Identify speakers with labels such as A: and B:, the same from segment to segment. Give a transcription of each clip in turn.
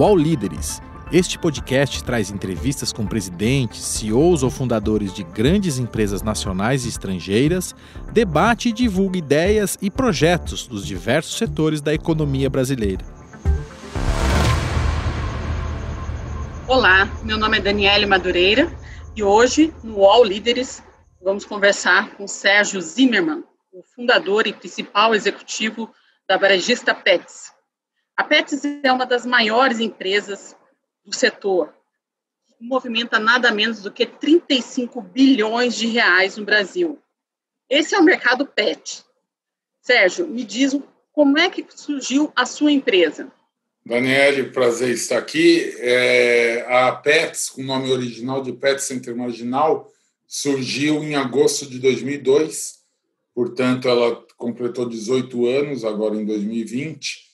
A: UOL Líderes. Este podcast traz entrevistas com presidentes, CEOs ou fundadores de grandes empresas nacionais e estrangeiras, debate e divulga ideias e projetos dos diversos setores da economia brasileira.
B: Olá, meu nome é Daniele Madureira e hoje, no UOL Líderes, vamos conversar com Sérgio Zimmermann, o fundador e principal executivo da varejista Pets. A Pets é uma das maiores empresas do setor, movimenta nada menos do que 35 bilhões de reais no Brasil. Esse é o mercado pet. Sérgio, me diz como é que surgiu a sua empresa?
C: Daniele, prazer estar aqui. É, a Pets, com o nome original de Pet Center Marginal, surgiu em agosto de 2002, portanto, ela completou 18 anos agora em 2020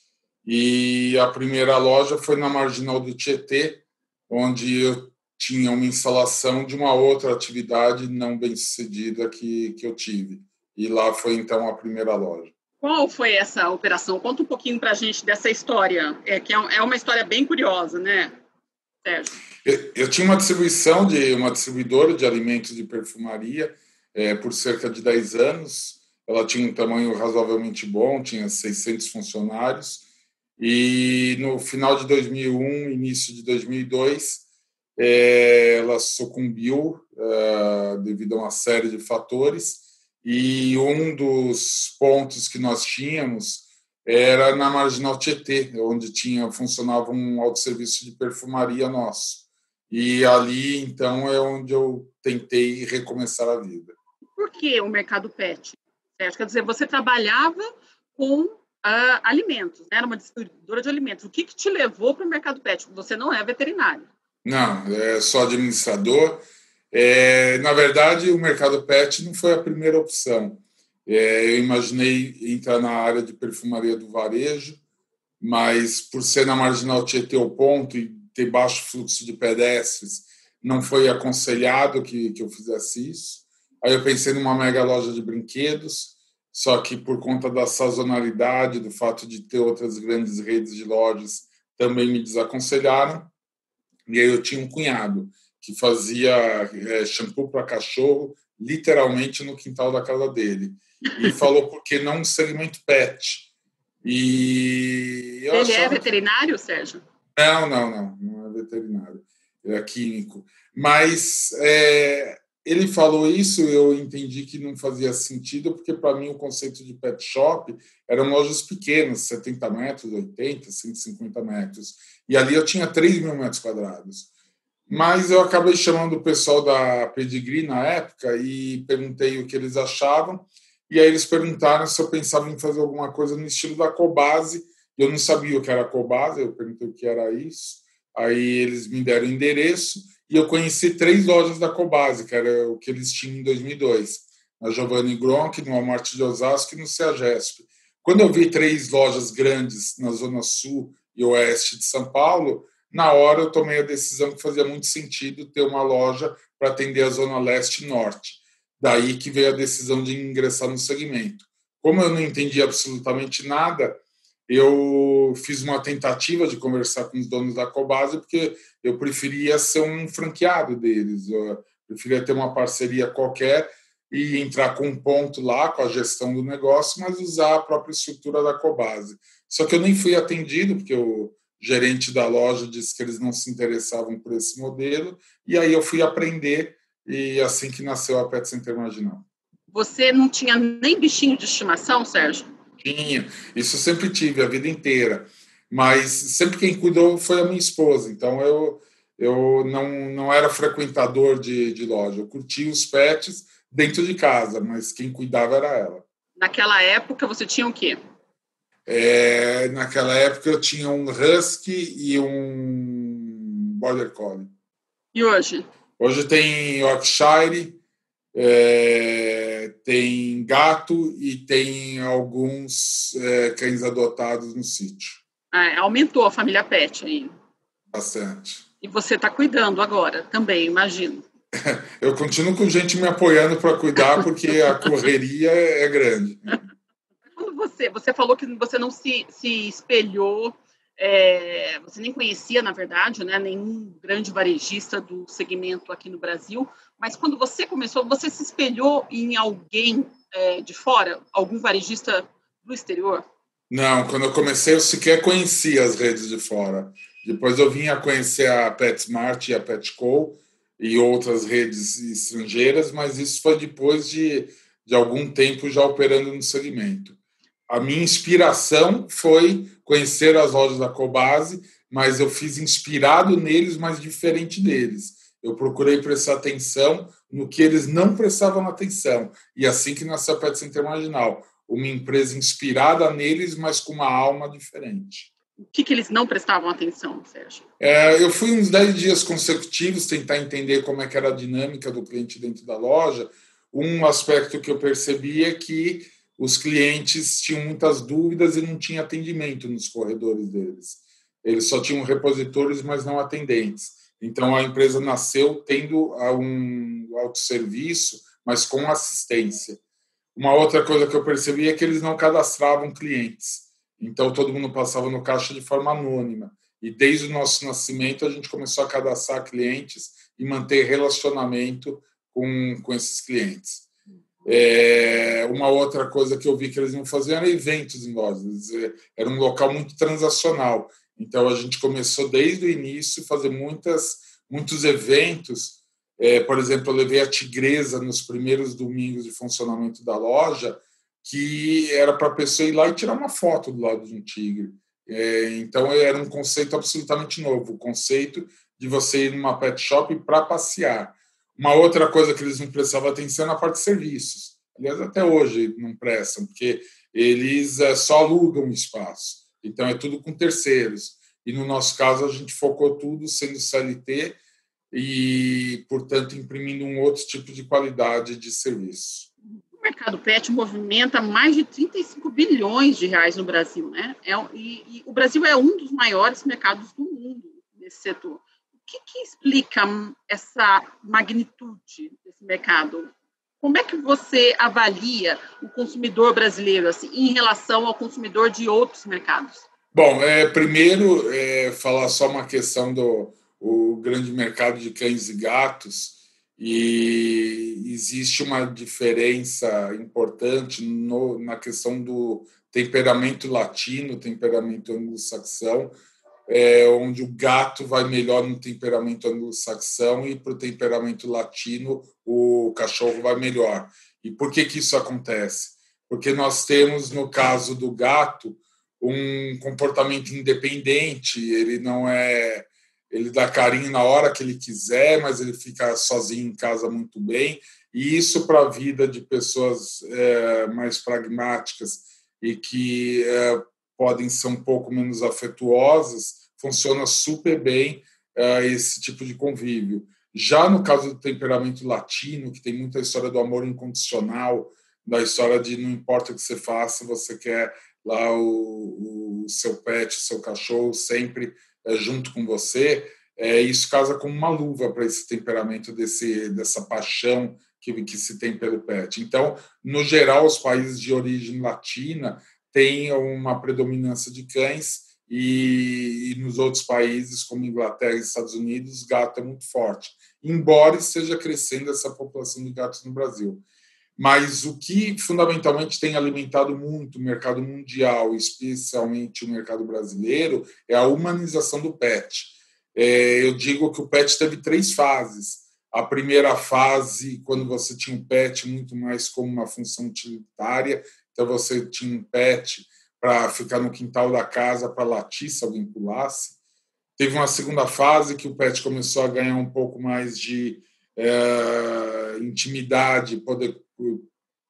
C: e a primeira loja foi na Marginal do Tietê, onde eu tinha uma instalação de uma outra atividade não bem sucedida que, que eu tive. E lá foi então a primeira loja.
B: Qual foi essa operação? Conta um pouquinho para a gente dessa história, é que é, é uma história bem curiosa, né, Sérgio?
C: Eu, eu tinha uma distribuição de uma distribuidora de alimentos de perfumaria é, por cerca de 10 anos. Ela tinha um tamanho razoavelmente bom, tinha 600 funcionários e no final de 2001, início de 2002, é, ela sucumbiu é, devido a uma série de fatores e um dos pontos que nós tínhamos era na Marginal Tietê, onde tinha funcionava um autosserviço de perfumaria nosso. E ali, então, é onde eu tentei recomeçar a vida.
B: Por que o mercado pet? Quer dizer, você trabalhava com uh, alimentos, né? era uma distribuidora de alimentos. O que, que te levou para o mercado pet? Você não é veterinário.
C: Não, é só administrador. É, na verdade, o mercado pet não foi a primeira opção. É, eu imaginei entrar na área de perfumaria do varejo, mas por ser na marginal Tietê o ponto e ter baixo fluxo de pedestres, não foi aconselhado que, que eu fizesse isso. Aí eu pensei numa mega loja de brinquedos, só que por conta da sazonalidade, do fato de ter outras grandes redes de lojas, também me desaconselharam. E aí eu tinha um cunhado que fazia é, shampoo para cachorro literalmente no quintal da casa dele. E falou por que não um segmento pet.
B: E Ele é veterinário, que... Sérgio?
C: Não, não, não, não é veterinário. é químico. Mas é, ele falou isso, eu entendi que não fazia sentido, porque para mim o conceito de pet shop eram lojas pequenas, 70 metros, 80, 150 metros. E ali eu tinha 3 mil metros quadrados. Mas eu acabei chamando o pessoal da Pedigree na época e perguntei o que eles achavam. E aí eles perguntaram se eu pensava em fazer alguma coisa no estilo da Cobase. Eu não sabia o que era Cobase, eu perguntei o que era isso. Aí eles me deram endereço e eu conheci três lojas da Cobase, que era o que eles tinham em 2002, na Giovanni Gronk, no Walmart de Osasco e no CEAGESP. Quando eu vi três lojas grandes na Zona Sul e Oeste de São Paulo, na hora eu tomei a decisão que fazia muito sentido ter uma loja para atender a Zona Leste e Norte. Daí que veio a decisão de ingressar no segmento. Como eu não entendi absolutamente nada, eu fiz uma tentativa de conversar com os donos da Cobase, porque eu preferia ser um franqueado deles, eu preferia ter uma parceria qualquer e entrar com um ponto lá com a gestão do negócio, mas usar a própria estrutura da Cobase. Só que eu nem fui atendido, porque o gerente da loja disse que eles não se interessavam por esse modelo, e aí eu fui aprender, e assim que nasceu a Pet Center Marginal.
B: Você não tinha nem bichinho de estimação, Sérgio?
C: Tinha, isso eu sempre tive a vida inteira. Mas sempre quem cuidou foi a minha esposa. Então eu, eu não, não era frequentador de, de loja. Eu curtia os pets dentro de casa, mas quem cuidava era ela.
B: Naquela época você tinha o quê?
C: É, naquela época eu tinha um husky e um border collie.
B: E hoje?
C: Hoje tem Yorkshire, é, tem gato e tem alguns é, cães adotados no sítio.
B: Ah, aumentou a família pet aí.
C: Bastante.
B: E você está cuidando agora também, imagino.
C: Eu continuo com gente me apoiando para cuidar, porque a correria é grande.
B: Quando você, você falou que você não se, se espelhou é, você nem conhecia, na verdade, né, nenhum grande varejista do segmento aqui no Brasil, mas quando você começou, você se espelhou em alguém é, de fora, algum varejista do exterior?
C: Não, quando eu comecei, eu sequer conhecia as redes de fora. Depois eu vim a conhecer a PetSmart e a Petco e outras redes estrangeiras, mas isso foi depois de, de algum tempo já operando no segmento a minha inspiração foi conhecer as lojas da Cobase, mas eu fiz inspirado neles, mas diferente deles. Eu procurei prestar atenção no que eles não prestavam atenção. E assim que nasceu a Pet Center Marginal, uma empresa inspirada neles, mas com uma alma diferente.
B: O que, que eles não prestavam atenção, Sérgio?
C: É, eu fui uns 10 dias consecutivos tentar entender como é que era a dinâmica do cliente dentro da loja. Um aspecto que eu percebi é que os clientes tinham muitas dúvidas e não tinha atendimento nos corredores deles. Eles só tinham repositórios, mas não atendentes. Então a empresa nasceu tendo um autosserviço, mas com assistência. Uma outra coisa que eu percebi é que eles não cadastravam clientes. Então todo mundo passava no caixa de forma anônima. E desde o nosso nascimento a gente começou a cadastrar clientes e manter relacionamento com, com esses clientes. É, uma outra coisa que eu vi que eles iam fazer era eventos em lojas. Era um local muito transacional. Então a gente começou desde o início a fazer muitas, muitos eventos. É, por exemplo, eu levei a Tigresa nos primeiros domingos de funcionamento da loja, que era para a pessoa ir lá e tirar uma foto do lado de um tigre. É, então era um conceito absolutamente novo, o conceito de você ir numa pet shop para passear. Uma outra coisa que eles não prestavam atenção é na parte de serviços. Aliás, até hoje não prestam, porque eles é, só alugam espaço. Então, é tudo com terceiros. E no nosso caso, a gente focou tudo sendo CLT e, portanto, imprimindo um outro tipo de qualidade de serviço.
B: O mercado pet movimenta mais de 35 bilhões de reais no Brasil, né? É, e, e o Brasil é um dos maiores mercados do mundo nesse setor que, que explica essa magnitude desse mercado? Como é que você avalia o consumidor brasileiro assim, em relação ao consumidor de outros mercados?
C: Bom, é, primeiro, é, falar só uma questão do o grande mercado de cães e gatos, e existe uma diferença importante no, na questão do temperamento latino, temperamento anglo-saxão, é, onde o gato vai melhor no temperamento anglo-saxão e para o temperamento latino o cachorro vai melhor. E por que, que isso acontece? Porque nós temos, no caso do gato, um comportamento independente, ele não é. Ele dá carinho na hora que ele quiser, mas ele fica sozinho em casa muito bem. E isso, para a vida de pessoas é, mais pragmáticas e que é, podem ser um pouco menos afetuosas, funciona super bem uh, esse tipo de convívio. Já no caso do temperamento latino, que tem muita história do amor incondicional, da história de não importa o que você faça, você quer lá o, o seu pet, o seu cachorro sempre uh, junto com você, é, isso casa como uma luva para esse temperamento, desse, dessa paixão que, que se tem pelo pet. Então, no geral, os países de origem latina tem uma predominância de cães e, e, nos outros países, como Inglaterra e Estados Unidos, gato é muito forte, embora esteja crescendo essa população de gatos no Brasil. Mas o que fundamentalmente tem alimentado muito o mercado mundial, especialmente o mercado brasileiro, é a humanização do pet. É, eu digo que o pet teve três fases. A primeira fase, quando você tinha um pet muito mais como uma função utilitária, então você tinha um pet para ficar no quintal da casa para latir se alguém pulasse. Teve uma segunda fase que o pet começou a ganhar um pouco mais de é, intimidade, poder,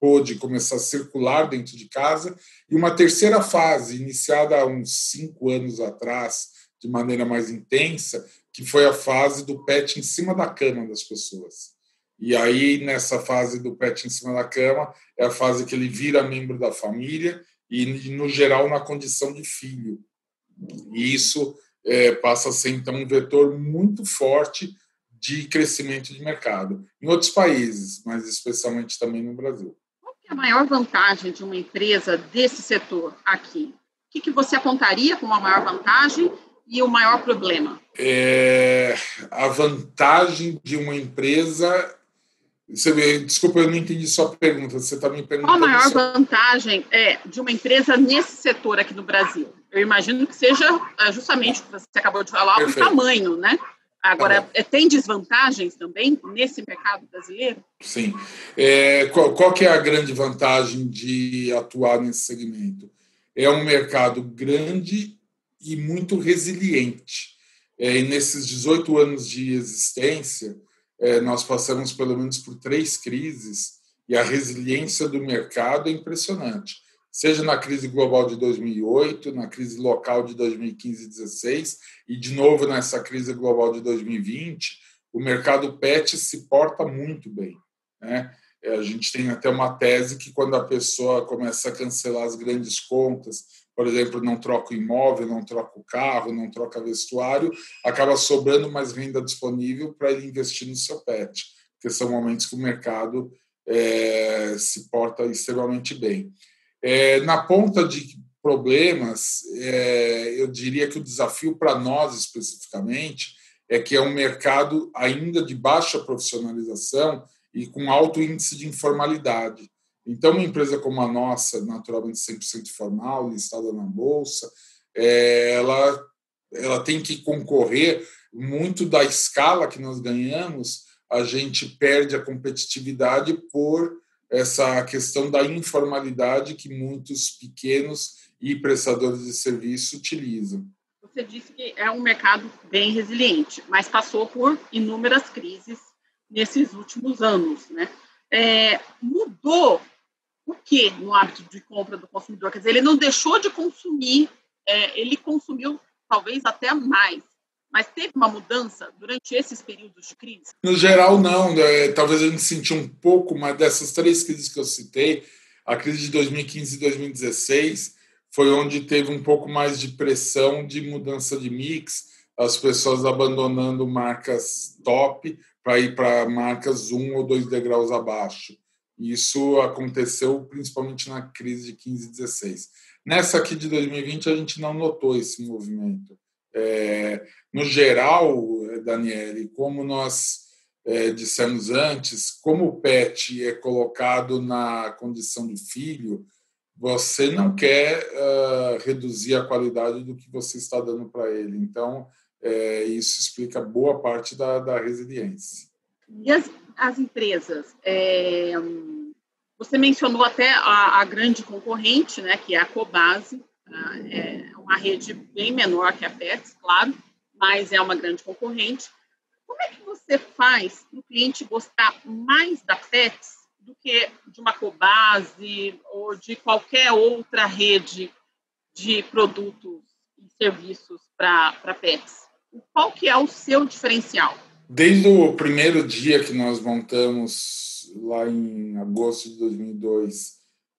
C: pôde começar a circular dentro de casa. E uma terceira fase, iniciada há uns cinco anos atrás, de maneira mais intensa, que foi a fase do pet em cima da cama das pessoas. E aí, nessa fase do pet em cima da cama, é a fase que ele vira membro da família e, no geral, na condição de filho. E isso é, passa a ser, então, um vetor muito forte de crescimento de mercado. Em outros países, mas especialmente também no Brasil.
B: Qual é a maior vantagem de uma empresa desse setor aqui? O que, que você apontaria como a maior vantagem e o maior problema?
C: É, a vantagem de uma empresa. Você, desculpa, eu não entendi sua pergunta. Você está me perguntando.
B: Qual a maior só... vantagem é, de uma empresa nesse setor aqui no Brasil? Eu imagino que seja é, justamente o que você acabou de falar, Perfeito. o tamanho, né? Agora, tá tem desvantagens também nesse mercado brasileiro?
C: Sim. É, qual, qual que é a grande vantagem de atuar nesse segmento? É um mercado grande e muito resiliente. É, e nesses 18 anos de existência, é, nós passamos pelo menos por três crises e a resiliência do mercado é impressionante seja na crise global de 2008, na crise local de 2015 e 2016 e de novo nessa crise global de 2020, o mercado PET se porta muito bem. Né? É, a gente tem até uma tese que quando a pessoa começa a cancelar as grandes contas, por exemplo, não troca imóvel, não troca o carro, não troca vestuário, acaba sobrando mais renda disponível para ele investir no seu PET, porque são momentos que o mercado é, se porta extremamente bem. É, na ponta de problemas, é, eu diria que o desafio para nós especificamente é que é um mercado ainda de baixa profissionalização e com alto índice de informalidade. Então, uma empresa como a nossa, naturalmente 100% formal, listada na bolsa, é, ela, ela tem que concorrer muito da escala que nós ganhamos, a gente perde a competitividade por essa questão da informalidade que muitos pequenos e prestadores de serviço utilizam.
B: Você disse que é um mercado bem resiliente, mas passou por inúmeras crises nesses últimos anos, né? É, mudou o que no hábito de compra do consumidor? Quer dizer, ele não deixou de consumir, é, ele consumiu talvez até mais. Mas teve uma mudança durante esses períodos de crise?
C: No geral, não. É, talvez a gente sentiu um pouco, mas dessas três crises que eu citei, a crise de 2015 e 2016 foi onde teve um pouco mais de pressão de mudança de mix, as pessoas abandonando marcas top para ir para marcas um ou dois degraus abaixo. Isso aconteceu principalmente na crise de 15 e 16. Nessa aqui de 2020, a gente não notou esse movimento. É, no geral, Daniele, como nós é, dissemos antes, como o PET é colocado na condição de filho, você não quer uh, reduzir a qualidade do que você está dando para ele. Então, é, isso explica boa parte da, da resiliência.
B: E as, as empresas? É, você mencionou até a, a, grande concorrente, né, que é a Cobase, ah, é uma rede bem menor que a Pets, claro, mas é uma grande concorrente. Como é que você faz para o cliente gostar mais da Pets do que de uma Cobase ou de qualquer outra rede de produtos e serviços para Pets? Qual que é o seu diferencial?
C: Desde o primeiro dia que nós montamos lá em agosto de 2002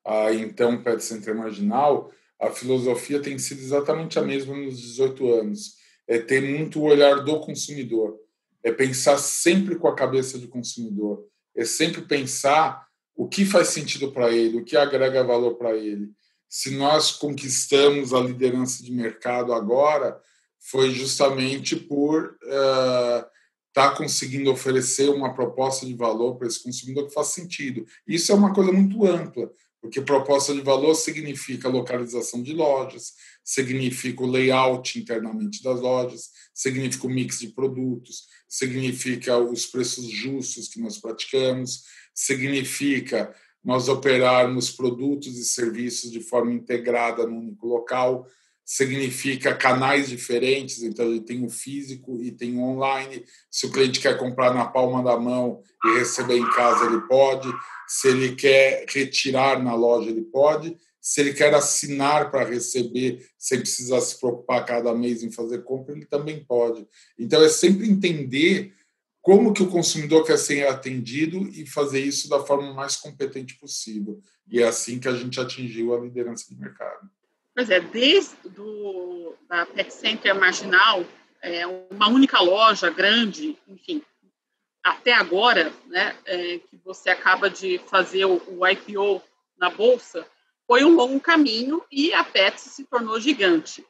C: a então Pet Center Marginal, a filosofia tem sido exatamente a mesma nos 18 anos. É ter muito o olhar do consumidor. É pensar sempre com a cabeça do consumidor. É sempre pensar o que faz sentido para ele, o que agrega valor para ele. Se nós conquistamos a liderança de mercado agora, foi justamente por uh, tá conseguindo oferecer uma proposta de valor para esse consumidor que faz sentido. Isso é uma coisa muito ampla porque proposta de valor significa localização de lojas, significa o layout internamente das lojas, significa o mix de produtos, significa os preços justos que nós praticamos, significa nós operarmos produtos e serviços de forma integrada no único local, significa canais diferentes, então ele tem o físico e tem o online. Se o cliente quer comprar na palma da mão e receber em casa, ele pode. Se ele quer retirar na loja, ele pode. Se ele quer assinar para receber, sem precisar se preocupar cada mês em fazer compra, ele também pode. Então é sempre entender como que o consumidor quer ser atendido e fazer isso da forma mais competente possível. E é assim que a gente atingiu a liderança de mercado.
B: Pois é, desde do, da Pet Center Marginal, é, uma única loja grande, enfim, até agora, né, é, que você acaba de fazer o, o IPO na Bolsa, foi um longo caminho e a Pepsi se tornou gigante.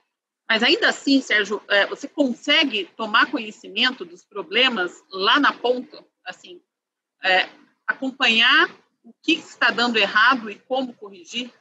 B: Mas ainda assim, Sérgio, é, você consegue tomar conhecimento dos problemas lá na ponta, assim, é, acompanhar o que está dando errado e como corrigir?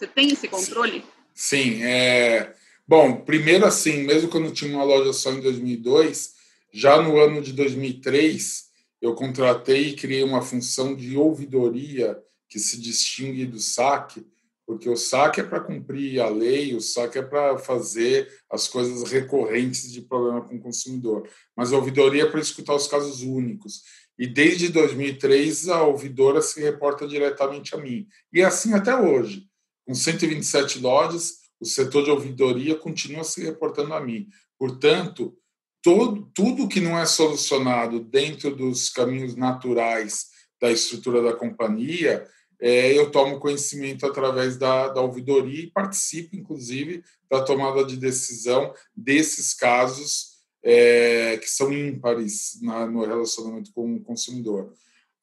B: Você tem esse controle?
C: Sim. É... Bom, primeiro assim, mesmo quando tinha uma loja só em 2002, já no ano de 2003, eu contratei e criei uma função de ouvidoria que se distingue do saque, porque o saque é para cumprir a lei, o saque é para fazer as coisas recorrentes de problema com o consumidor, mas a ouvidoria é para escutar os casos únicos. E desde 2003 a ouvidora se reporta diretamente a mim. E é assim até hoje. Com 127 lojas, o setor de ouvidoria continua se reportando a mim. Portanto, todo, tudo que não é solucionado dentro dos caminhos naturais da estrutura da companhia é, eu tomo conhecimento através da, da ouvidoria e participo, inclusive, da tomada de decisão desses casos é, que são ímpares na, no relacionamento com o consumidor.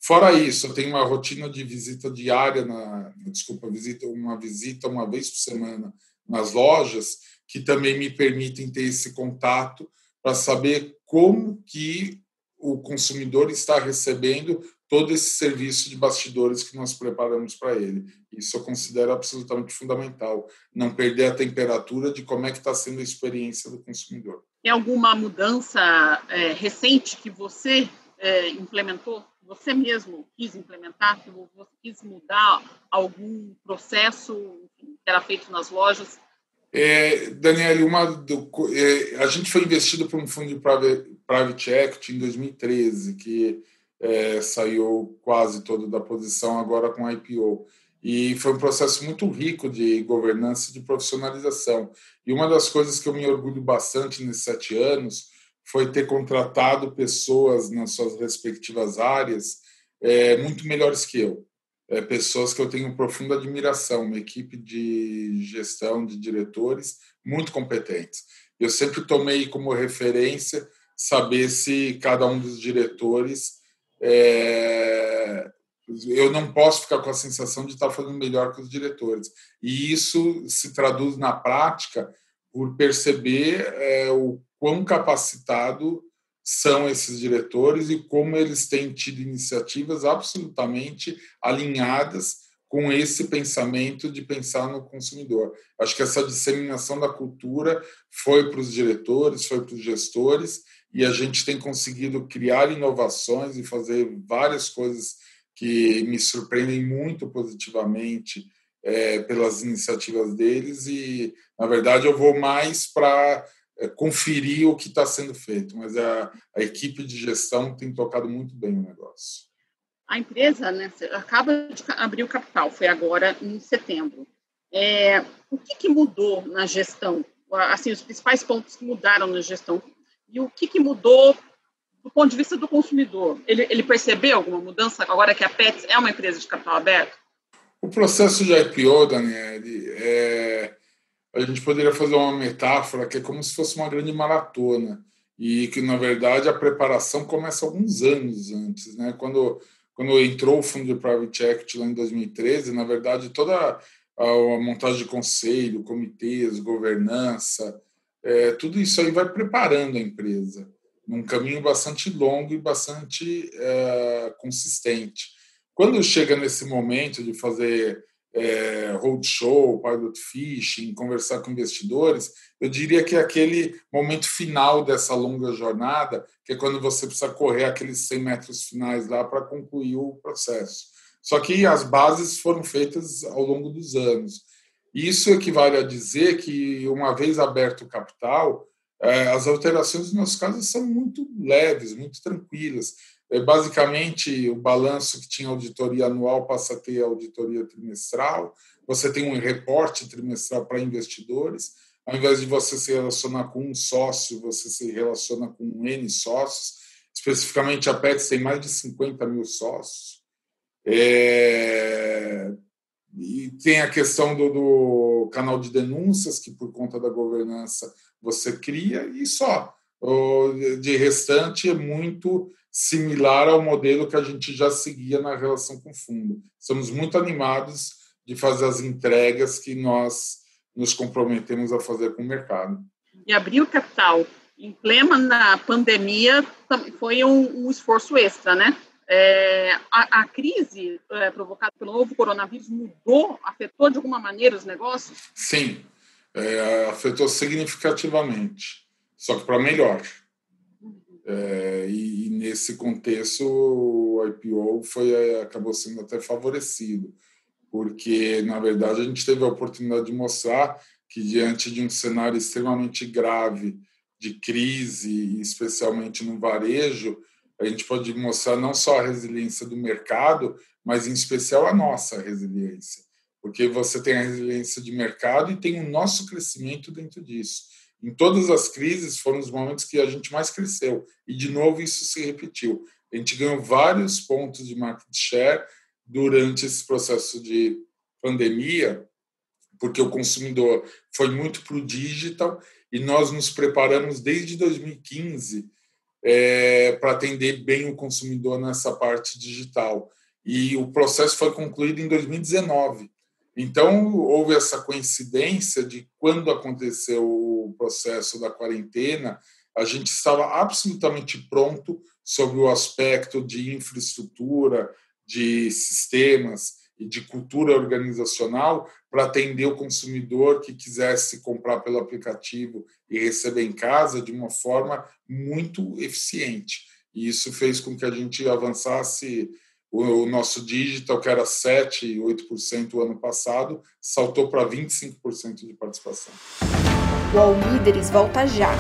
C: Fora isso, eu tenho uma rotina de visita diária, na, desculpa, visita, uma visita uma vez por semana nas lojas, que também me permitem ter esse contato para saber como que o consumidor está recebendo todo esse serviço de bastidores que nós preparamos para ele. Isso eu considero absolutamente fundamental, não perder a temperatura de como é que está sendo a experiência do consumidor.
B: Tem alguma mudança é, recente que você é, implementou, você mesmo quis implementar, você quis mudar algum processo que era feito nas lojas?
C: É, Daniel, uma do, é, a gente foi investido por um fundo de private, equity em 2013, que é, saiu quase todo da posição agora com IPO. E foi um processo muito rico de governança e de profissionalização. E uma das coisas que eu me orgulho bastante nesses sete anos foi ter contratado pessoas nas suas respectivas áreas é, muito melhores que eu. É, pessoas que eu tenho profunda admiração, uma equipe de gestão, de diretores muito competentes. Eu sempre tomei como referência saber se cada um dos diretores é, eu não posso ficar com a sensação de estar fazendo melhor que os diretores. E isso se traduz na prática por perceber é, o quão capacitado são esses diretores e como eles têm tido iniciativas absolutamente alinhadas com esse pensamento de pensar no consumidor. Acho que essa disseminação da cultura foi para os diretores, foi para os gestores e a gente tem conseguido criar inovações e fazer várias coisas que me surpreendem muito positivamente é, pelas iniciativas deles e na verdade eu vou mais para conferir o que está sendo feito, mas a, a, equipe de gestão tem tocado muito bem o negócio.
B: A empresa né, acaba de abrir o capital, foi agora em setembro. É, o que, que mudou na gestão? Assim, os principais pontos que mudaram na gestão e o que, que mudou do ponto de vista do consumidor? Ele, ele percebeu alguma mudança agora que a Pets é uma empresa de capital aberto?
C: O processo de IPO, Daniele, é, a gente poderia fazer uma metáfora que é como se fosse uma grande maratona e que, na verdade, a preparação começa alguns anos antes. Né? Quando, quando entrou o fundo de Private Equity lá em 2013, na verdade, toda a, montagem de conselho, comitês, governança, é, tudo isso aí vai preparando a empresa num caminho bastante longo e bastante é, consistente. Quando chega nesse momento de fazer é, roadshow, pilot fishing, conversar com investidores, eu diria que é aquele momento final dessa longa jornada, que é quando você precisa correr aqueles 100 metros finais lá para concluir o processo. Só que as bases foram feitas ao longo dos anos. Isso equivale a dizer que, uma vez aberto o capital, é, as alterações, no nosso caso, são muito leves, muito tranquilas. É, basicamente, o balanço que tinha auditoria anual passa a ter auditoria trimestral, você tem um reporte trimestral para investidores, ao invés de você se relacionar com um sócio, você se relaciona com N sócios. Especificamente, a Pets tem mais de 50 mil sócios. É, e tem a questão do, do, canal de denúncias, que por conta da governança você cria, e só. De restante, é muito similar ao modelo que a gente já seguia na relação com o fundo. Estamos muito animados de fazer as entregas que nós nos comprometemos a fazer com o mercado.
B: E abrir o capital em plena pandemia foi um, um esforço extra, né? É, a, a, crise é, provocada pelo novo coronavírus mudou, afetou de alguma maneira os negócios?
C: Sim, é, afetou significativamente, só que para melhor. É, e, e, nesse contexto o IPO foi é, acabou sendo até favorecido, porque na verdade a gente teve a oportunidade de mostrar que diante de um cenário extremamente grave de crise, especialmente no varejo, a gente pode mostrar não só a resiliência do mercado, mas em especial a nossa resiliência, porque você tem a resiliência de mercado e tem o nosso crescimento dentro disso. Em todas as crises foram os momentos que a gente mais cresceu e de novo isso se repetiu. A gente ganhou vários pontos de market share durante esse processo de pandemia, porque o consumidor foi muito para o digital e nós nos preparamos desde 2015 é, para atender bem o consumidor nessa parte digital. E o processo foi concluído em 2019. Então, houve essa coincidência de quando aconteceu o processo da quarentena, a gente estava absolutamente pronto sobre o aspecto de infraestrutura, de sistemas e de cultura organizacional para atender o consumidor que quisesse comprar pelo aplicativo e receber em casa de uma forma muito eficiente. E isso fez com que a gente avançasse o nosso digital, que era 7%, 8% o ano passado, saltou para 25% de participação.
D: O All Líderes volta já.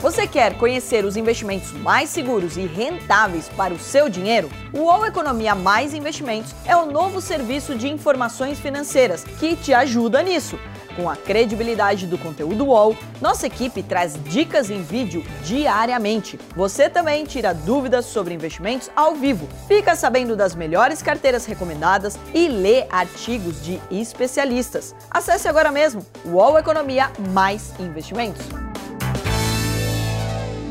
D: Você quer conhecer os investimentos mais seguros e rentáveis para o seu dinheiro? O UOL Economia Mais Investimentos é o novo serviço de informações financeiras que te ajuda nisso. Com a credibilidade do conteúdo UOL, nossa equipe traz dicas em vídeo diariamente. Você também tira dúvidas sobre investimentos ao vivo, fica sabendo das melhores carteiras recomendadas e lê artigos de especialistas. Acesse agora mesmo UOL Economia Mais Investimentos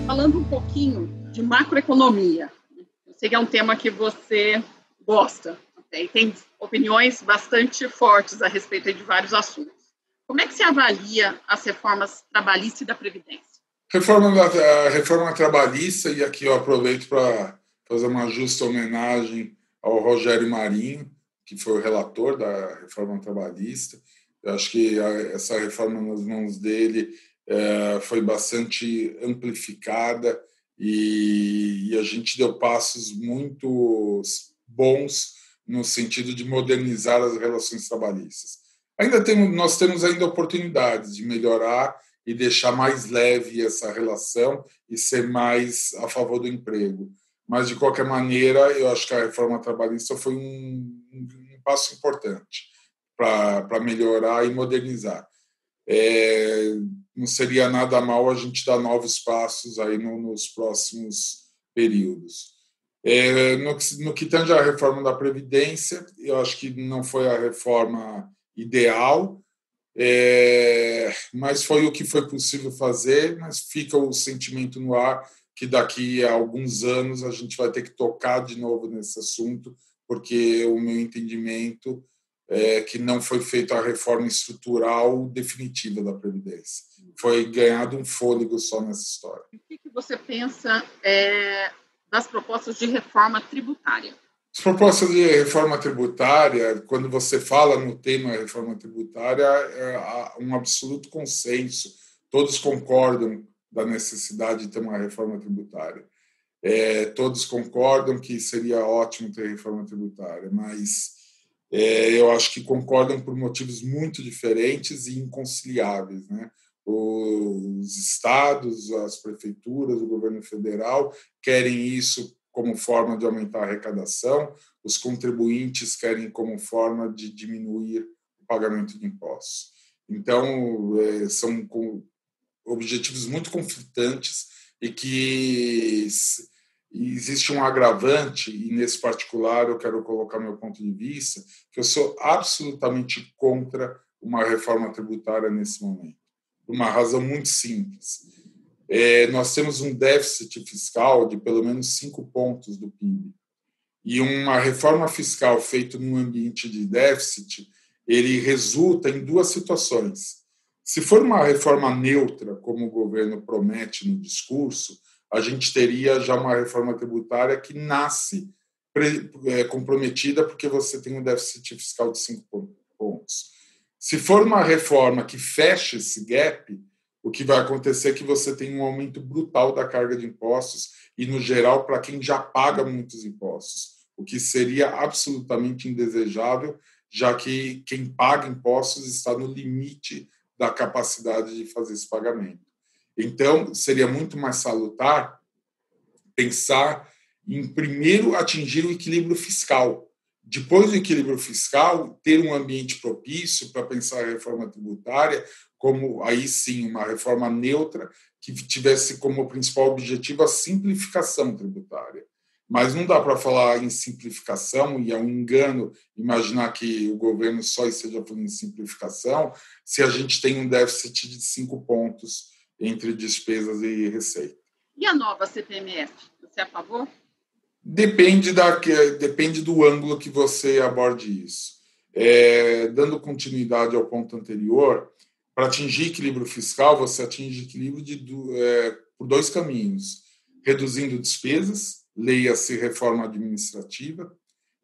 B: falando um pouquinho de macroeconomia. Eu sei que é um tema que você gosta e tem opiniões bastante fortes a respeito de vários assuntos. Como é que se avalia as reformas trabalhista e da Previdência?
C: Reforma da, reforma trabalhista, e aqui eu aproveito para fazer uma justa homenagem ao Rogério Marinho, que foi o relator da reforma trabalhista. Eu acho que essa reforma nas mãos dele é, foi bastante amplificada e, e, a gente deu passos muito bons no sentido de modernizar as relações trabalhistas. Ainda temos, nós temos ainda oportunidades de melhorar e deixar mais leve essa relação e ser mais a favor do emprego. Mas, de qualquer maneira, eu acho que a reforma trabalhista foi um, um passo importante para melhorar e modernizar. É, não seria nada mal a gente dar novos passos aí no, nos próximos períodos. É, no, no, que tange à reforma da Previdência, eu acho que não foi a reforma ideal, é, mas foi o que foi possível fazer, mas fica o sentimento no ar que daqui a alguns anos a gente vai ter que tocar de novo nesse assunto, porque o meu entendimento é, que não foi feita a reforma estrutural definitiva da Previdência. Foi ganhado um fôlego só nessa história.
B: O que, você pensa é, das propostas de reforma tributária?
C: As propostas de reforma tributária, quando você fala no tema reforma tributária, é um absoluto consenso. Todos concordam da necessidade de ter uma reforma tributária. É, todos concordam que seria ótimo ter reforma tributária, mas é, eu acho que concordam por motivos muito diferentes e inconciliáveis. Né? Os estados, as prefeituras, o governo federal querem isso como forma de aumentar a arrecadação, os contribuintes querem como forma de diminuir o pagamento de impostos. Então, é, são objetivos muito conflitantes e que existe um agravante, e nesse particular eu quero colocar meu ponto de vista, que eu sou absolutamente contra uma reforma tributária nesse momento, por uma razão muito simples. É, nós temos um déficit fiscal de pelo menos cinco pontos do PIB. E uma reforma fiscal feita num ambiente de déficit, ele resulta em duas situações. Se for uma reforma neutra, como o governo promete no discurso, a gente teria já uma reforma tributária que nasce é, comprometida porque você tem um déficit fiscal de cinco pontos. Se for uma reforma que fecha esse gap, o que vai acontecer é que você tem um aumento brutal da carga de impostos e, no geral, para quem já paga muitos impostos, o que seria absolutamente indesejável, já que quem paga impostos está no limite da capacidade de fazer esse pagamento. Então, seria muito mais salutar pensar em primeiro atingir o equilíbrio fiscal. Depois do equilíbrio fiscal, ter um ambiente propício para pensar a reforma tributária como aí sim uma reforma neutra que tivesse como principal objetivo a simplificação tributária. Mas não dá para falar em simplificação, e é um engano imaginar que o governo só esteja falando em simplificação, se a gente tem um déficit de cinco pontos entre despesas e receita.
B: E a nova CPMF? Você é a favor?
C: Depende, da, depende do ângulo que você aborde isso. É, dando continuidade ao ponto anterior, para atingir equilíbrio fiscal, você atinge equilíbrio de, é, por dois caminhos: reduzindo despesas, leia-se reforma administrativa,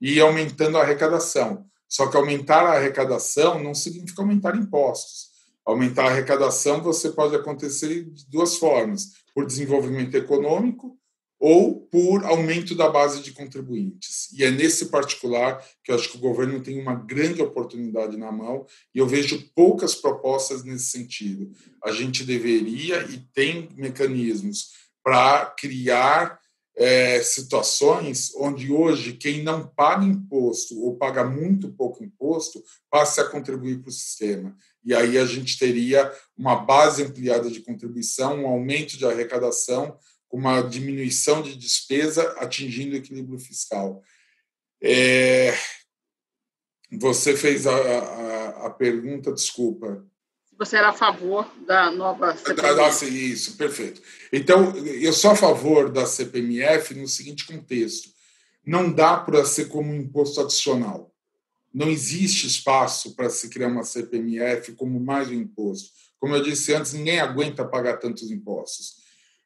C: e aumentando a arrecadação. Só que aumentar a arrecadação não significa aumentar impostos. Aumentar a arrecadação você pode acontecer de duas formas: por desenvolvimento econômico ou por aumento da base de contribuintes. E é nesse particular que eu acho que o governo tem uma grande oportunidade na mão e eu vejo poucas propostas nesse sentido. A gente deveria e tem mecanismos para criar é, situações onde hoje quem não paga imposto ou paga muito pouco imposto passe a contribuir para o sistema. E aí a gente teria uma base ampliada de contribuição, um aumento de arrecadação uma diminuição de despesa atingindo o equilíbrio fiscal. É, você fez a, a, a, pergunta, desculpa.
B: Você era a favor da nova CPMF.
C: Isso, perfeito. Então, eu sou a favor da CPMF no seguinte contexto: não dá para ser como um imposto adicional. Não existe espaço para se criar uma CPMF como mais um imposto. Como eu disse antes, ninguém aguenta pagar tantos impostos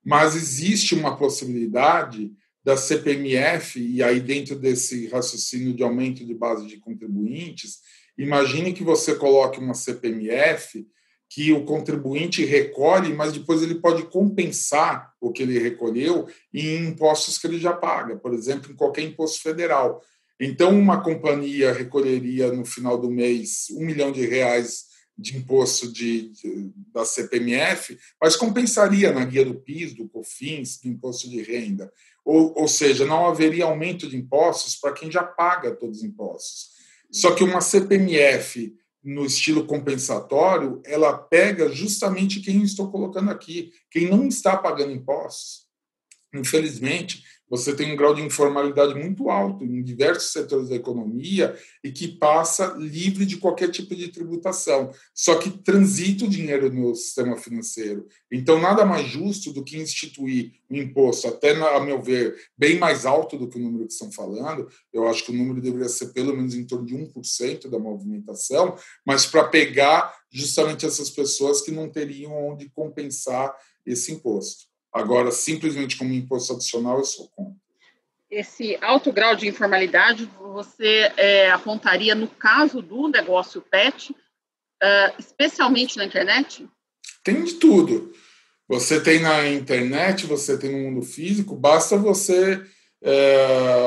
C: mas existe uma possibilidade da CPMF, e aí dentro desse raciocínio de aumento de base de contribuintes, imagine que você coloque uma CPMF que o contribuinte recolhe, mas depois ele pode compensar o que ele recolheu em impostos que ele já paga, por exemplo, em qualquer imposto federal. Então, uma companhia recolheria no final do mês um milhão de reais de imposto de, de, da CPMF, mas compensaria na guia do PIS, do COFINS, do imposto de renda. Ou, ou seja, não haveria aumento de impostos para quem já paga todos os impostos. Só que uma CPMF no estilo compensatório, ela pega justamente quem estou colocando aqui, quem não está pagando impostos. Infelizmente, você tem um grau de informalidade muito alto em diversos setores da economia e que passa livre de qualquer tipo de tributação, só que transita o dinheiro no sistema financeiro. Então, nada mais justo do que instituir um imposto, até, a meu ver, bem mais alto do que o número que estão falando. Eu acho que o número deveria ser pelo menos em torno de 1% da movimentação, mas para pegar justamente essas pessoas que não teriam onde compensar esse imposto. Agora, simplesmente como imposto adicional, eu sou contra.
B: Esse alto grau de informalidade você é, apontaria no caso do negócio PET, uh, especialmente na internet?
C: Tem de tudo. Você tem na internet, você tem no mundo físico, basta você é,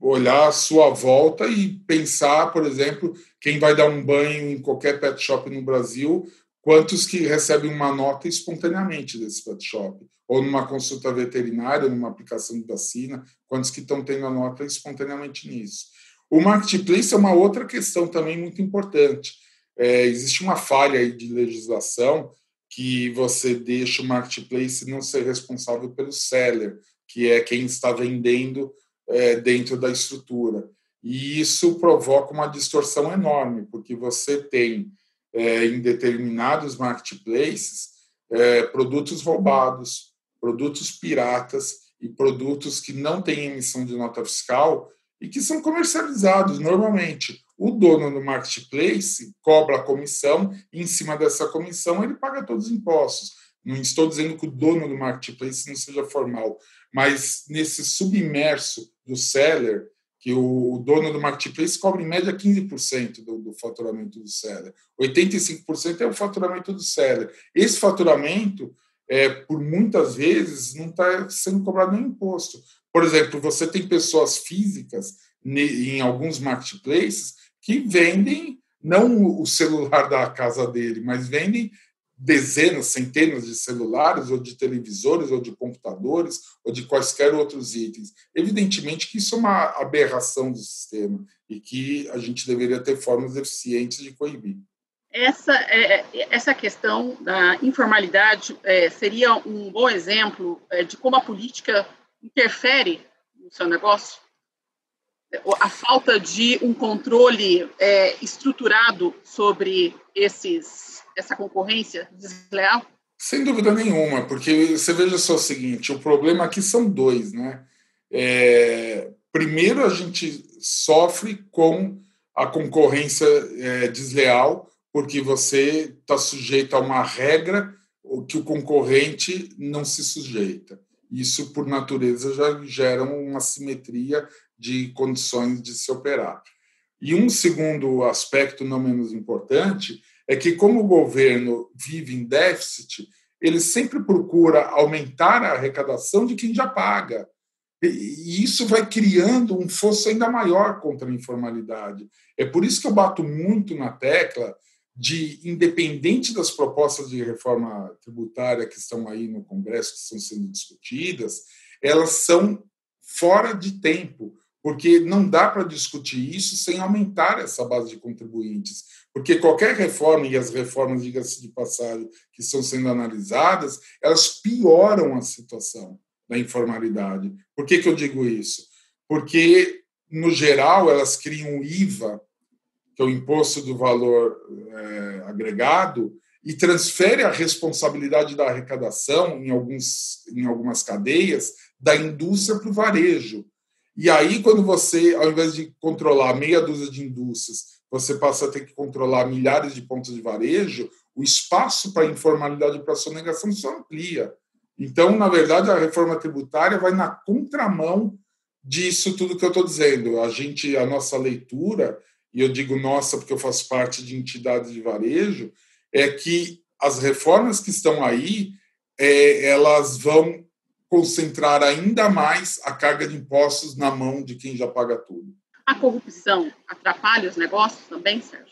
C: olhar a sua volta e pensar, por exemplo, quem vai dar um banho em qualquer pet shop no Brasil, quantos que recebem uma nota espontaneamente desse pet shop ou numa consulta veterinária, numa aplicação de vacina, quantos que estão tendo a nota espontaneamente nisso. O marketplace é uma outra questão também muito importante. É, existe uma falha aí de legislação que você deixa o marketplace não ser responsável pelo seller, que é quem está vendendo é, dentro da estrutura. E isso provoca uma distorção enorme, porque você tem é, em determinados marketplaces é, produtos roubados, produtos piratas e produtos que não têm emissão de nota fiscal e que são comercializados normalmente. O dono do marketplace cobra a comissão e, em cima dessa comissão, ele paga todos os impostos. Não estou dizendo que o dono do marketplace não seja formal, mas nesse submerso do seller, que o dono do marketplace cobra em média 15% do, do faturamento do seller. 85% é o faturamento do seller. Esse faturamento, é, por muitas vezes, não está sendo cobrado nenhum imposto. Por exemplo, você tem pessoas físicas em alguns marketplaces que vendem não o celular da casa dele, mas vendem dezenas, centenas de celulares, ou de televisores, ou de computadores, ou de quaisquer outros itens. Evidentemente que isso é uma aberração do sistema e que a gente deveria ter formas eficientes de coibir.
B: Essa, é, essa questão da informalidade é, seria um bom exemplo é, de como a política interfere no seu negócio? A falta de um controle é, estruturado sobre esses, essa concorrência desleal?
C: Sem dúvida nenhuma, porque você veja só o seguinte: o problema aqui são dois, né? É, primeiro, a gente sofre com a concorrência é, desleal, porque você está sujeito a uma regra que o concorrente não se sujeita. Isso, por natureza, já gera uma simetria de condições de se operar. E um segundo aspecto, não menos importante, é que, como o governo vive em déficit, ele sempre procura aumentar a arrecadação de quem já paga. E isso vai criando um fosso ainda maior contra a informalidade. É por isso que eu bato muito na tecla de, independente das propostas de reforma tributária que estão aí no Congresso, que estão sendo discutidas, elas são fora de tempo, porque não dá para discutir isso sem aumentar essa base de contribuintes. Porque qualquer reforma, e as reformas, diga-se de passagem, que estão sendo analisadas, elas pioram a situação da informalidade. Por que, que eu digo isso? Porque, no geral, elas criam IVA que é o imposto do valor é, agregado, e transfere a responsabilidade da arrecadação em, alguns, em algumas cadeias da indústria para o varejo. E aí, quando você, ao invés de controlar meia dúzia de indústrias, você passa a ter que controlar milhares de pontos de varejo, o espaço para informalidade e para sonegação só amplia. Então, na verdade, a reforma tributária vai na contramão disso tudo que eu estou dizendo. A gente, a nossa leitura e eu digo nossa porque eu faço parte de entidades de varejo, é que as reformas que estão aí, é, elas vão concentrar ainda mais a carga de impostos na mão de quem já paga tudo.
B: A corrupção atrapalha os negócios também, Sérgio?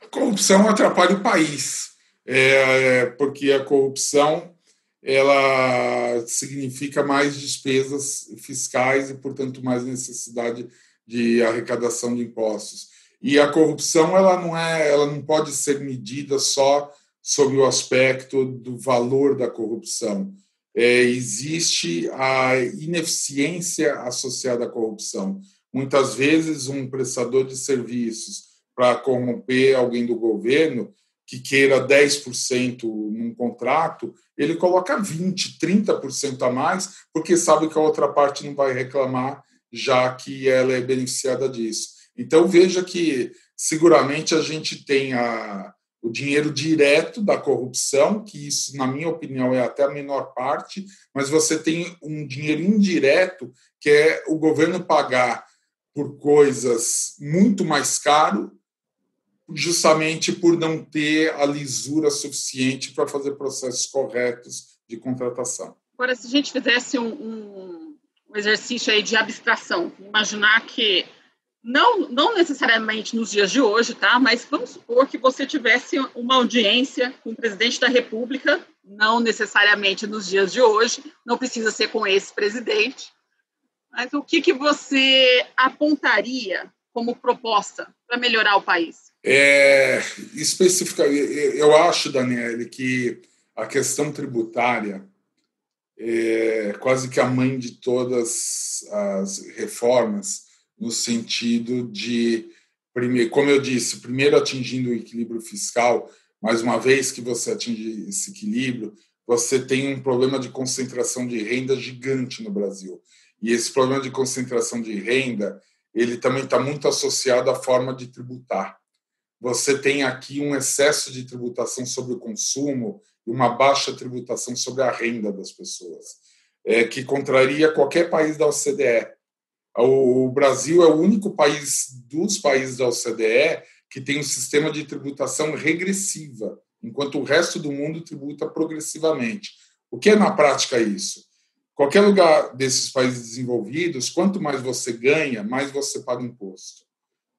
C: A corrupção atrapalha o país, é, porque a corrupção ela significa mais despesas fiscais e, portanto, mais necessidade de arrecadação de impostos. E a corrupção ela não é, ela não pode ser medida só sob o aspecto do valor da corrupção. É, existe a ineficiência associada à corrupção. Muitas vezes, um prestador de serviços para corromper alguém do governo que queira 10% num contrato, ele coloca 20%, 30% a mais, porque sabe que a outra parte não vai reclamar, já que ela é beneficiada disso. Então, veja que seguramente a gente tem a, o dinheiro direto da corrupção, que isso, na minha opinião, é até a menor parte, mas você tem um dinheiro indireto, que é o governo pagar por coisas muito mais caro, justamente por não ter a lisura suficiente para fazer processos corretos de contratação.
B: Agora, se a gente fizesse um, um, um exercício aí de abstração, imaginar que não, não necessariamente nos dias de hoje, tá? Mas vamos supor que você tivesse uma audiência com o presidente da República, não necessariamente nos dias de hoje, não precisa ser com esse presidente. Mas o que, que você apontaria como proposta para melhorar o país?
C: É, especificamente, eu acho, Daniele, que a questão tributária é quase que a mãe de todas as reformas no sentido de, primeiro, como eu disse, primeiro atingindo o equilíbrio fiscal, mais uma vez que você atinge esse equilíbrio, você tem um problema de concentração de renda gigante no Brasil. E esse problema de concentração de renda, ele também está muito associado à forma de tributar. Você tem aqui um excesso de tributação sobre o consumo e uma baixa tributação sobre a renda das pessoas, é, que contraria qualquer país da OCDE. O Brasil é o único país dos países da OCDE que tem um sistema de tributação regressiva, enquanto o resto do mundo tributa progressivamente. O que é na prática isso? Qualquer lugar desses países desenvolvidos, quanto mais você ganha, mais você paga imposto.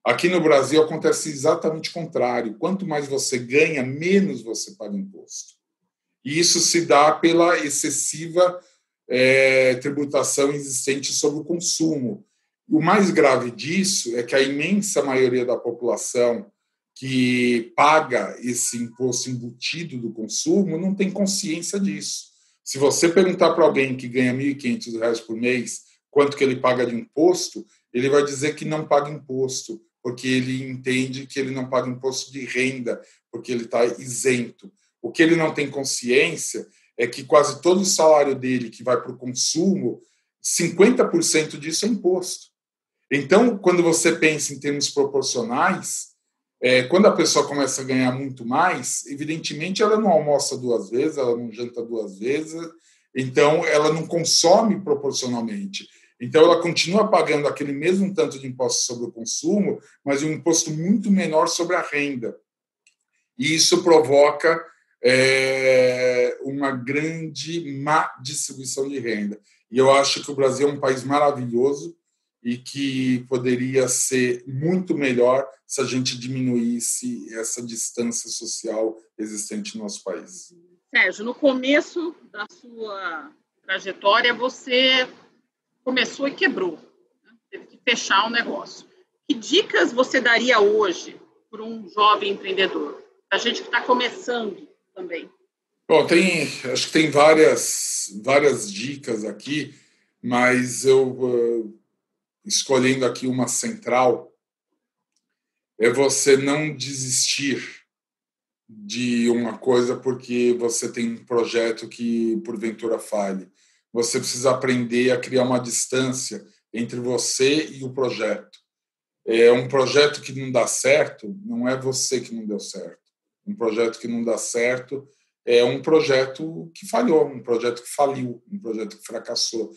C: Aqui no Brasil acontece exatamente o contrário. Quanto mais você ganha, menos você paga imposto. E isso se dá pela excessiva é, tributação existente sobre o consumo. O mais grave disso é que a imensa maioria da população que paga esse imposto embutido do consumo não tem consciência disso. Se você perguntar para alguém que ganha R$ 1.500 por mês quanto que ele paga de imposto, ele vai dizer que não paga imposto, porque ele entende que ele não paga imposto de renda, porque ele está isento. O que ele não tem consciência é que quase todo o salário dele que vai para o consumo, 50% disso é imposto. Então, quando você pensa em termos proporcionais, é, quando a pessoa começa a ganhar muito mais, evidentemente ela não almoça duas vezes, ela não janta duas vezes, então ela não consome proporcionalmente. Então ela continua pagando aquele mesmo tanto de imposto sobre o consumo, mas um imposto muito menor sobre a renda. E isso provoca é, uma grande má distribuição de renda. E eu acho que o Brasil é um país maravilhoso e que poderia ser muito melhor se a gente diminuísse essa distância social existente no nosso país.
B: Sérgio, no começo da sua trajetória, você começou e quebrou, né? teve que fechar o negócio. Que dicas você daria hoje para um jovem empreendedor, a gente que está começando também?
C: Bom, tem, acho que tem várias, várias dicas aqui, mas eu uh, escolhendo aqui uma central é você não desistir de uma coisa porque você tem um projeto que porventura falhe. Você precisa aprender a criar uma distância entre você e o projeto. É um projeto que não dá certo, não é você que não deu certo. Um projeto que não dá certo é um projeto que falhou, um projeto que faliu, um projeto que fracassou.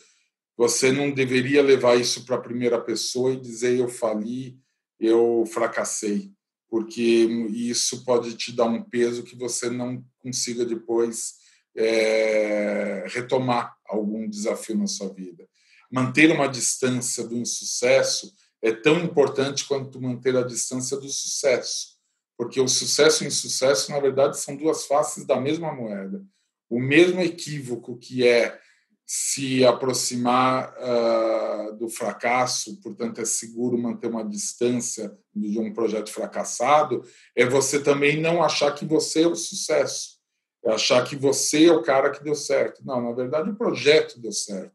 C: Você não deveria levar isso para a primeira pessoa e dizer eu fali, eu fracassei, porque isso pode te dar um peso que você não consiga depois é, retomar algum desafio na sua vida. Manter uma distância do insucesso é tão importante quanto manter a distância do sucesso porque o sucesso e o insucesso, na verdade, são duas faces da mesma moeda. O mesmo equívoco que é se aproximar uh, do fracasso, portanto, é seguro manter uma distância de um projeto fracassado, é você também não achar que você é o sucesso, é achar que você é o cara que deu certo. Não, na verdade, o projeto deu certo.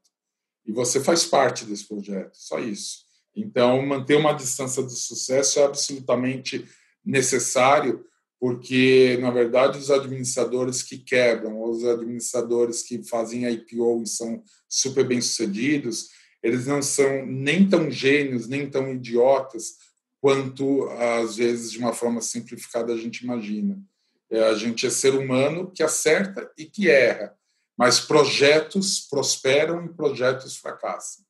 C: E você faz parte desse projeto, só isso. Então, manter uma distância do sucesso é absolutamente necessário, porque, na verdade, os administradores que quebram, os administradores que fazem IPO e são super bem-sucedidos, eles não são nem tão gênios, nem tão idiotas quanto, às vezes, de uma forma simplificada, a gente imagina. É, a gente é ser humano que acerta e que erra, mas projetos prosperam e projetos fracassam.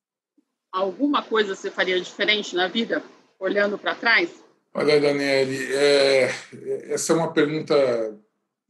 B: Alguma coisa você faria diferente na vida, olhando para trás?
C: Olha, Daniele, é, essa é uma pergunta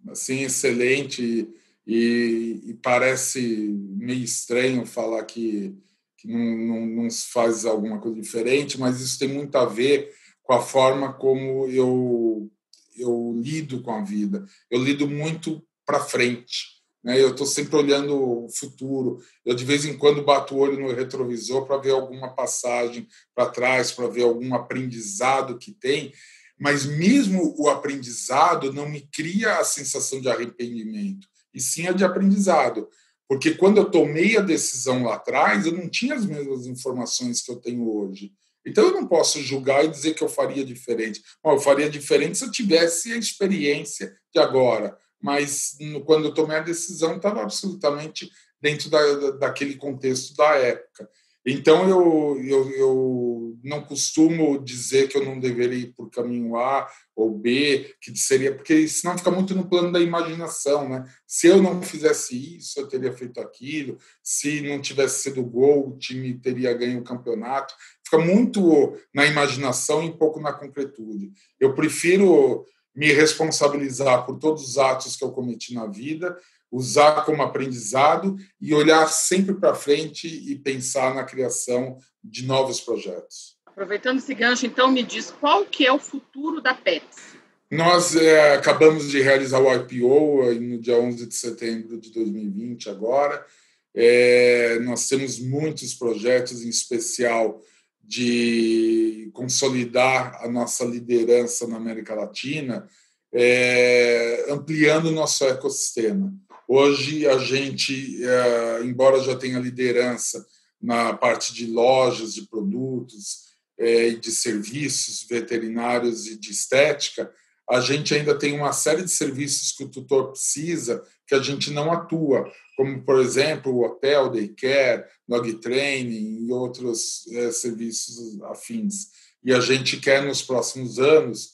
C: assim excelente e, e parece meio estranho falar que, que não, não, não, se faz alguma coisa diferente, mas isso tem muito a ver com a forma como eu, eu lido com a vida. Eu lido muito para frente. Né? Eu estou sempre olhando o futuro. Eu, de vez em quando, bato o olho no retrovisor para ver alguma passagem para trás, para ver algum aprendizado que tem. Mas, mesmo o aprendizado não me cria a sensação de arrependimento, e sim a de aprendizado. Porque quando eu tomei a decisão lá atrás, eu não tinha as mesmas informações que eu tenho hoje. Então eu não posso julgar e dizer que eu faria diferente. Bom, eu faria diferente se eu tivesse a experiência de agora mas quando eu tomei a decisão estava absolutamente dentro da, daquele contexto da época. Então, eu, eu, eu não costumo dizer que eu não deveria ir por caminho A ou B, que seria, porque senão fica muito no plano da imaginação, né? Se eu não fizesse isso, eu teria feito aquilo, se não tivesse sido gol, o time teria ganho o campeonato. Fica muito na imaginação e pouco na concretude. Eu prefiro me responsabilizar por todos os atos que eu cometi na vida usar como aprendizado e olhar sempre para frente e pensar na criação de novos projetos.
B: Aproveitando esse gancho, então me diz qual que é o futuro da PETS?
C: Nós é, acabamos de realizar o IPO no dia 11 de setembro de 2020 agora. É, nós temos muitos projetos, em especial de consolidar a nossa liderança na América Latina, é, ampliando o nosso ecossistema. Hoje, a gente, é, embora já tenha liderança na parte de lojas de produtos é, e de serviços veterinários e de estética, a gente ainda tem uma série de serviços que o tutor precisa que a gente não atua, como, por exemplo, o hotel, daycare, dog training e outros é, serviços afins. E a gente quer, nos próximos anos,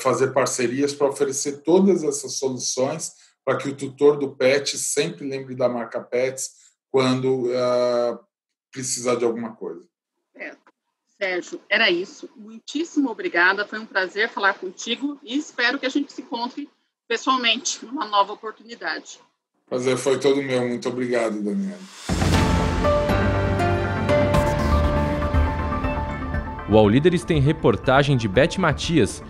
C: fazer parcerias para oferecer todas essas soluções para que o tutor do PET sempre lembre da marca PETS quando uh, precisar de alguma coisa.
B: É. Sérgio, era isso. Muitíssimo obrigada. Foi um prazer falar contigo e espero que a gente se encontre pessoalmente numa nova oportunidade.
C: Prazer foi todo meu. Muito obrigado, Daniela.
E: O All Líderes tem reportagem de Beth Matias